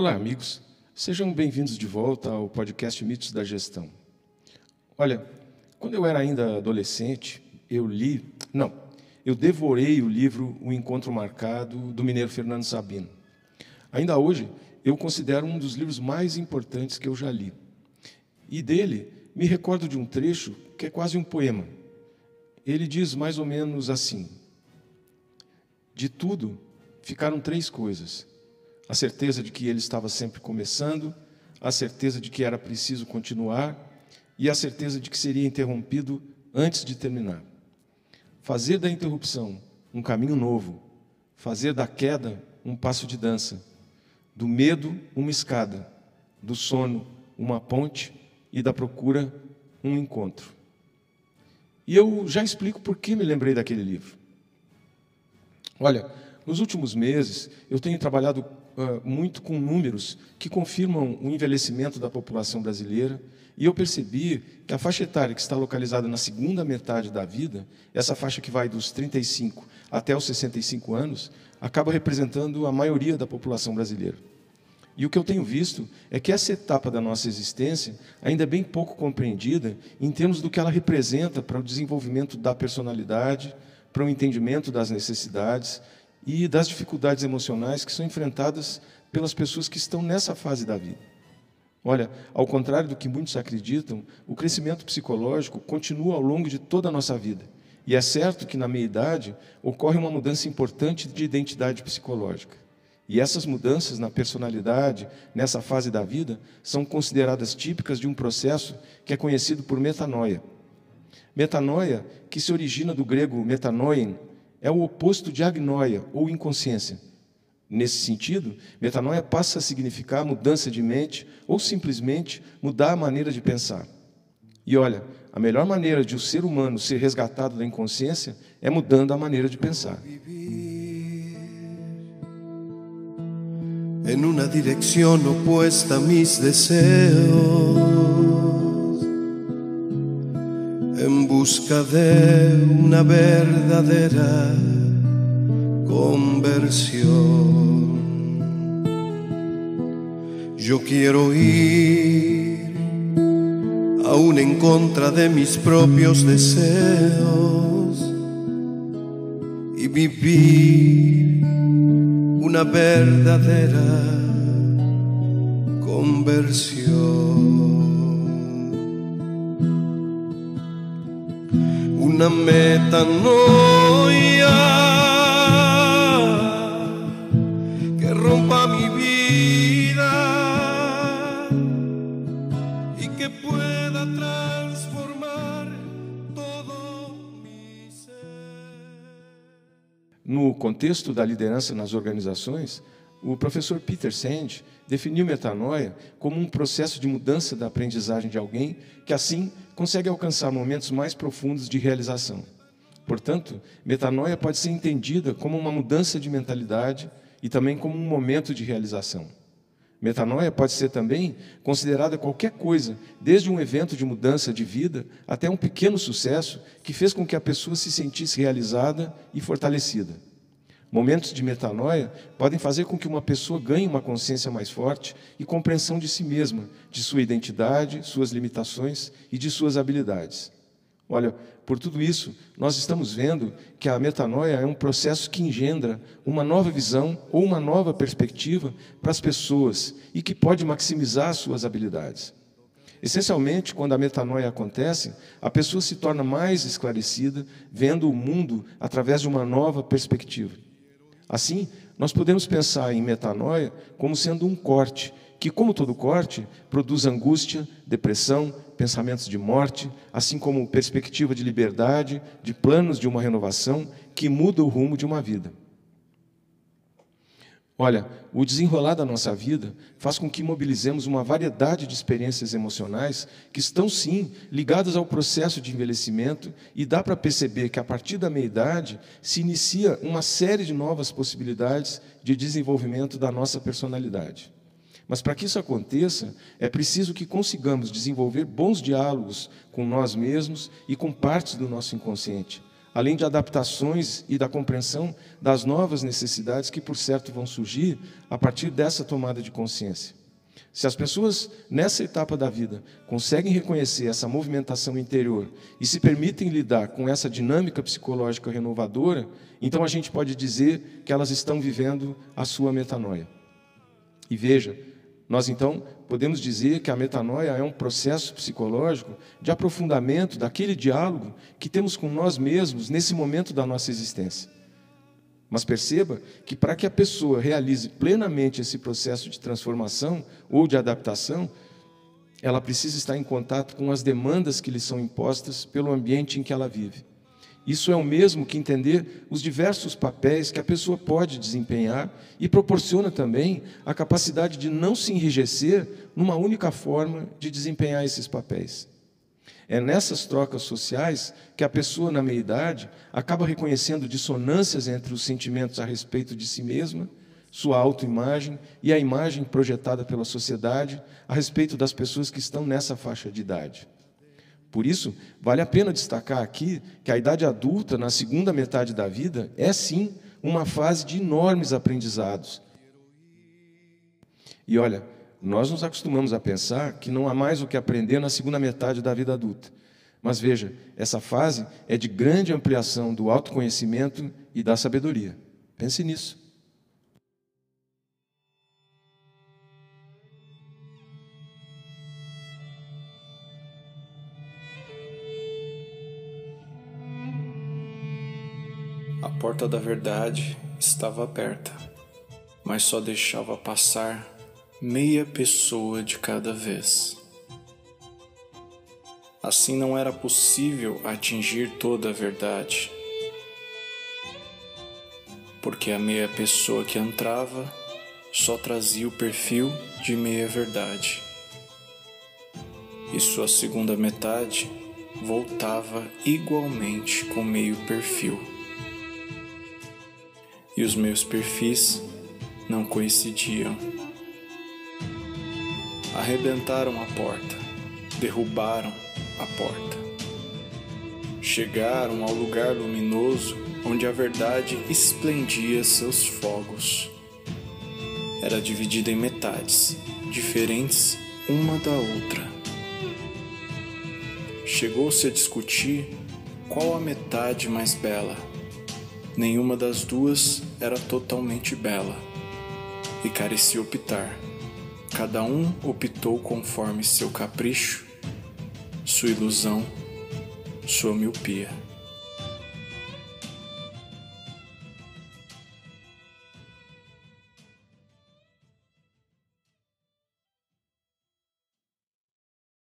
Olá, amigos. Sejam bem-vindos de volta ao podcast Mitos da Gestão. Olha, quando eu era ainda adolescente, eu li, não, eu devorei o livro O Encontro Marcado do mineiro Fernando Sabino. Ainda hoje, eu considero um dos livros mais importantes que eu já li. E dele, me recordo de um trecho que é quase um poema. Ele diz mais ou menos assim: De tudo ficaram três coisas a certeza de que ele estava sempre começando, a certeza de que era preciso continuar e a certeza de que seria interrompido antes de terminar. Fazer da interrupção um caminho novo, fazer da queda um passo de dança, do medo uma escada, do sono uma ponte e da procura um encontro. E eu já explico por que me lembrei daquele livro. Olha, nos últimos meses eu tenho trabalhado uh, muito com números que confirmam o envelhecimento da população brasileira, e eu percebi que a faixa etária que está localizada na segunda metade da vida, essa faixa que vai dos 35 até os 65 anos, acaba representando a maioria da população brasileira. E o que eu tenho visto é que essa etapa da nossa existência ainda é bem pouco compreendida em termos do que ela representa para o desenvolvimento da personalidade, para o entendimento das necessidades e das dificuldades emocionais que são enfrentadas pelas pessoas que estão nessa fase da vida. Olha, ao contrário do que muitos acreditam, o crescimento psicológico continua ao longo de toda a nossa vida. E é certo que na meia-idade ocorre uma mudança importante de identidade psicológica. E essas mudanças na personalidade, nessa fase da vida, são consideradas típicas de um processo que é conhecido por metanoia. Metanoia, que se origina do grego metanoien, é o oposto de agnoia ou inconsciência. Nesse sentido, metanoia passa a significar mudança de mente ou simplesmente mudar a maneira de pensar. E olha, a melhor maneira de o ser humano ser resgatado da inconsciência é mudando a maneira de pensar. En una dirección opuesta a mis deseos. Busca de una verdadera conversión. Yo quiero ir aún en contra de mis propios deseos y vivir una verdadera conversión. Una metanoia que rompa mi vida y que pueda transformar todo mi ser. No contexto da liderança nas organizações, o professor Peter Sand definiu metanoia como um processo de mudança da aprendizagem de alguém que assim consegue alcançar momentos mais profundos de realização. Portanto, metanoia pode ser entendida como uma mudança de mentalidade e também como um momento de realização. Metanoia pode ser também considerada qualquer coisa, desde um evento de mudança de vida até um pequeno sucesso que fez com que a pessoa se sentisse realizada e fortalecida. Momentos de metanoia podem fazer com que uma pessoa ganhe uma consciência mais forte e compreensão de si mesma, de sua identidade, suas limitações e de suas habilidades. Olha, por tudo isso, nós estamos vendo que a metanoia é um processo que engendra uma nova visão ou uma nova perspectiva para as pessoas e que pode maximizar suas habilidades. Essencialmente, quando a metanoia acontece, a pessoa se torna mais esclarecida, vendo o mundo através de uma nova perspectiva. Assim, nós podemos pensar em metanoia como sendo um corte, que, como todo corte, produz angústia, depressão, pensamentos de morte, assim como perspectiva de liberdade, de planos de uma renovação que muda o rumo de uma vida. Olha, o desenrolar da nossa vida faz com que mobilizemos uma variedade de experiências emocionais que estão, sim, ligadas ao processo de envelhecimento, e dá para perceber que, a partir da meia-idade, se inicia uma série de novas possibilidades de desenvolvimento da nossa personalidade. Mas para que isso aconteça, é preciso que consigamos desenvolver bons diálogos com nós mesmos e com partes do nosso inconsciente além de adaptações e da compreensão das novas necessidades que, por certo, vão surgir a partir dessa tomada de consciência. Se as pessoas, nessa etapa da vida, conseguem reconhecer essa movimentação interior e se permitem lidar com essa dinâmica psicológica renovadora, então a gente pode dizer que elas estão vivendo a sua metanoia. E veja, nós então podemos dizer que a metanoia é um processo psicológico de aprofundamento daquele diálogo que temos com nós mesmos nesse momento da nossa existência. Mas perceba que para que a pessoa realize plenamente esse processo de transformação ou de adaptação, ela precisa estar em contato com as demandas que lhe são impostas pelo ambiente em que ela vive. Isso é o mesmo que entender os diversos papéis que a pessoa pode desempenhar e proporciona também a capacidade de não se enrijecer numa única forma de desempenhar esses papéis. É nessas trocas sociais que a pessoa, na meia-idade, acaba reconhecendo dissonâncias entre os sentimentos a respeito de si mesma, sua autoimagem e a imagem projetada pela sociedade a respeito das pessoas que estão nessa faixa de idade. Por isso, vale a pena destacar aqui que a idade adulta, na segunda metade da vida, é sim uma fase de enormes aprendizados. E olha, nós nos acostumamos a pensar que não há mais o que aprender na segunda metade da vida adulta. Mas veja, essa fase é de grande ampliação do autoconhecimento e da sabedoria. Pense nisso. Porta da verdade estava aberta, mas só deixava passar meia pessoa de cada vez. Assim não era possível atingir toda a verdade, porque a meia pessoa que entrava só trazia o perfil de meia verdade, e sua segunda metade voltava igualmente com meio perfil e os meus perfis não coincidiam. Arrebentaram a porta, derrubaram a porta. Chegaram ao lugar luminoso onde a verdade esplendia seus fogos. Era dividida em metades, diferentes uma da outra. Chegou-se a discutir qual a metade mais bela Nenhuma das duas era totalmente bela e carecia optar. Cada um optou conforme seu capricho, sua ilusão, sua miopia.